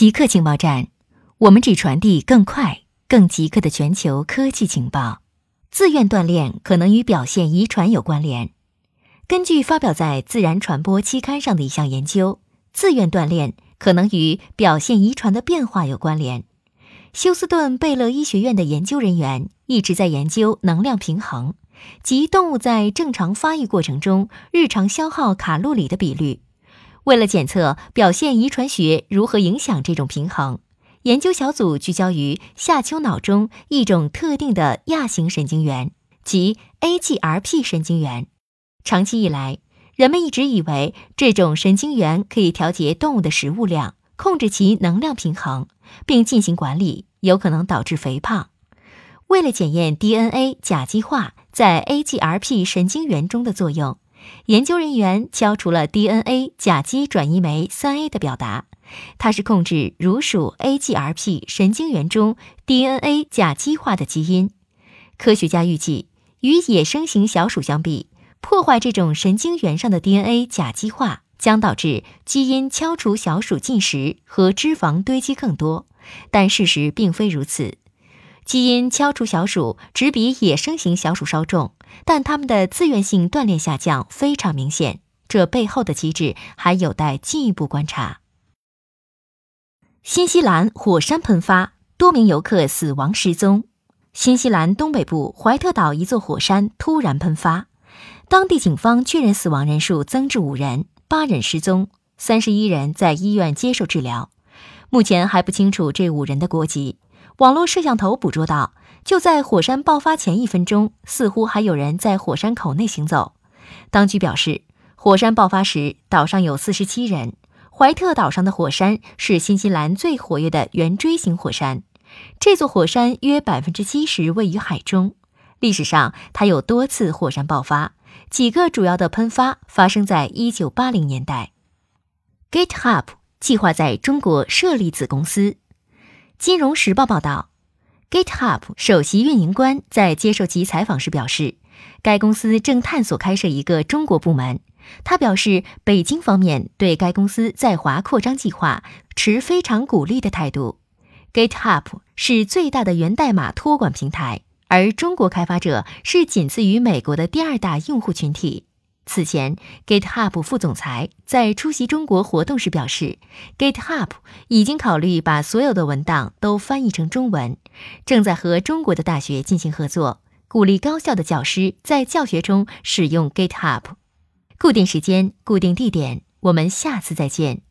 极客情报站，我们只传递更快、更极客的全球科技情报。自愿锻炼可能与表现遗传有关联。根据发表在《自然传播》期刊上的一项研究，自愿锻炼可能与表现遗传的变化有关联。休斯顿贝勒医学院的研究人员一直在研究能量平衡，即动物在正常发育过程中日常消耗卡路里的比率。为了检测表现遗传学如何影响这种平衡，研究小组聚焦于下丘脑中一种特定的亚型神经元，即 AGRP 神经元。长期以来，人们一直以为这种神经元可以调节动物的食物量，控制其能量平衡，并进行管理，有可能导致肥胖。为了检验 DNA 甲基化在 AGRP 神经元中的作用。研究人员敲除了 DNA 甲基转移酶三 A 的表达，它是控制乳鼠 AGRP 神经元中 DNA 甲基化的基因。科学家预计，与野生型小鼠相比，破坏这种神经元上的 DNA 甲基化将导致基因敲除小鼠进食和脂肪堆积更多。但事实并非如此。基因敲除小鼠只比野生型小鼠稍重，但他们的自愿性锻炼下降非常明显。这背后的机制还有待进一步观察。新西兰火山喷发，多名游客死亡失踪。新西兰东北部怀特岛一座火山突然喷发，当地警方确认死亡人数增至五人，八人失踪，三十一人在医院接受治疗。目前还不清楚这五人的国籍。网络摄像头捕捉到，就在火山爆发前一分钟，似乎还有人在火山口内行走。当局表示，火山爆发时岛上有四十七人。怀特岛上的火山是新西兰最活跃的圆锥形火山，这座火山约百分之七十位于海中。历史上，它有多次火山爆发，几个主要的喷发发生在一九八零年代。GitHub 计划在中国设立子公司。金融时报报道，GitHub 首席运营官在接受其采访时表示，该公司正探索开设一个中国部门。他表示，北京方面对该公司在华扩张计划持非常鼓励的态度。GitHub 是最大的源代码托管平台，而中国开发者是仅次于美国的第二大用户群体。此前，GitHub 副总裁在出席中国活动时表示，GitHub 已经考虑把所有的文档都翻译成中文，正在和中国的大学进行合作，鼓励高校的教师在教学中使用 GitHub。固定时间，固定地点，我们下次再见。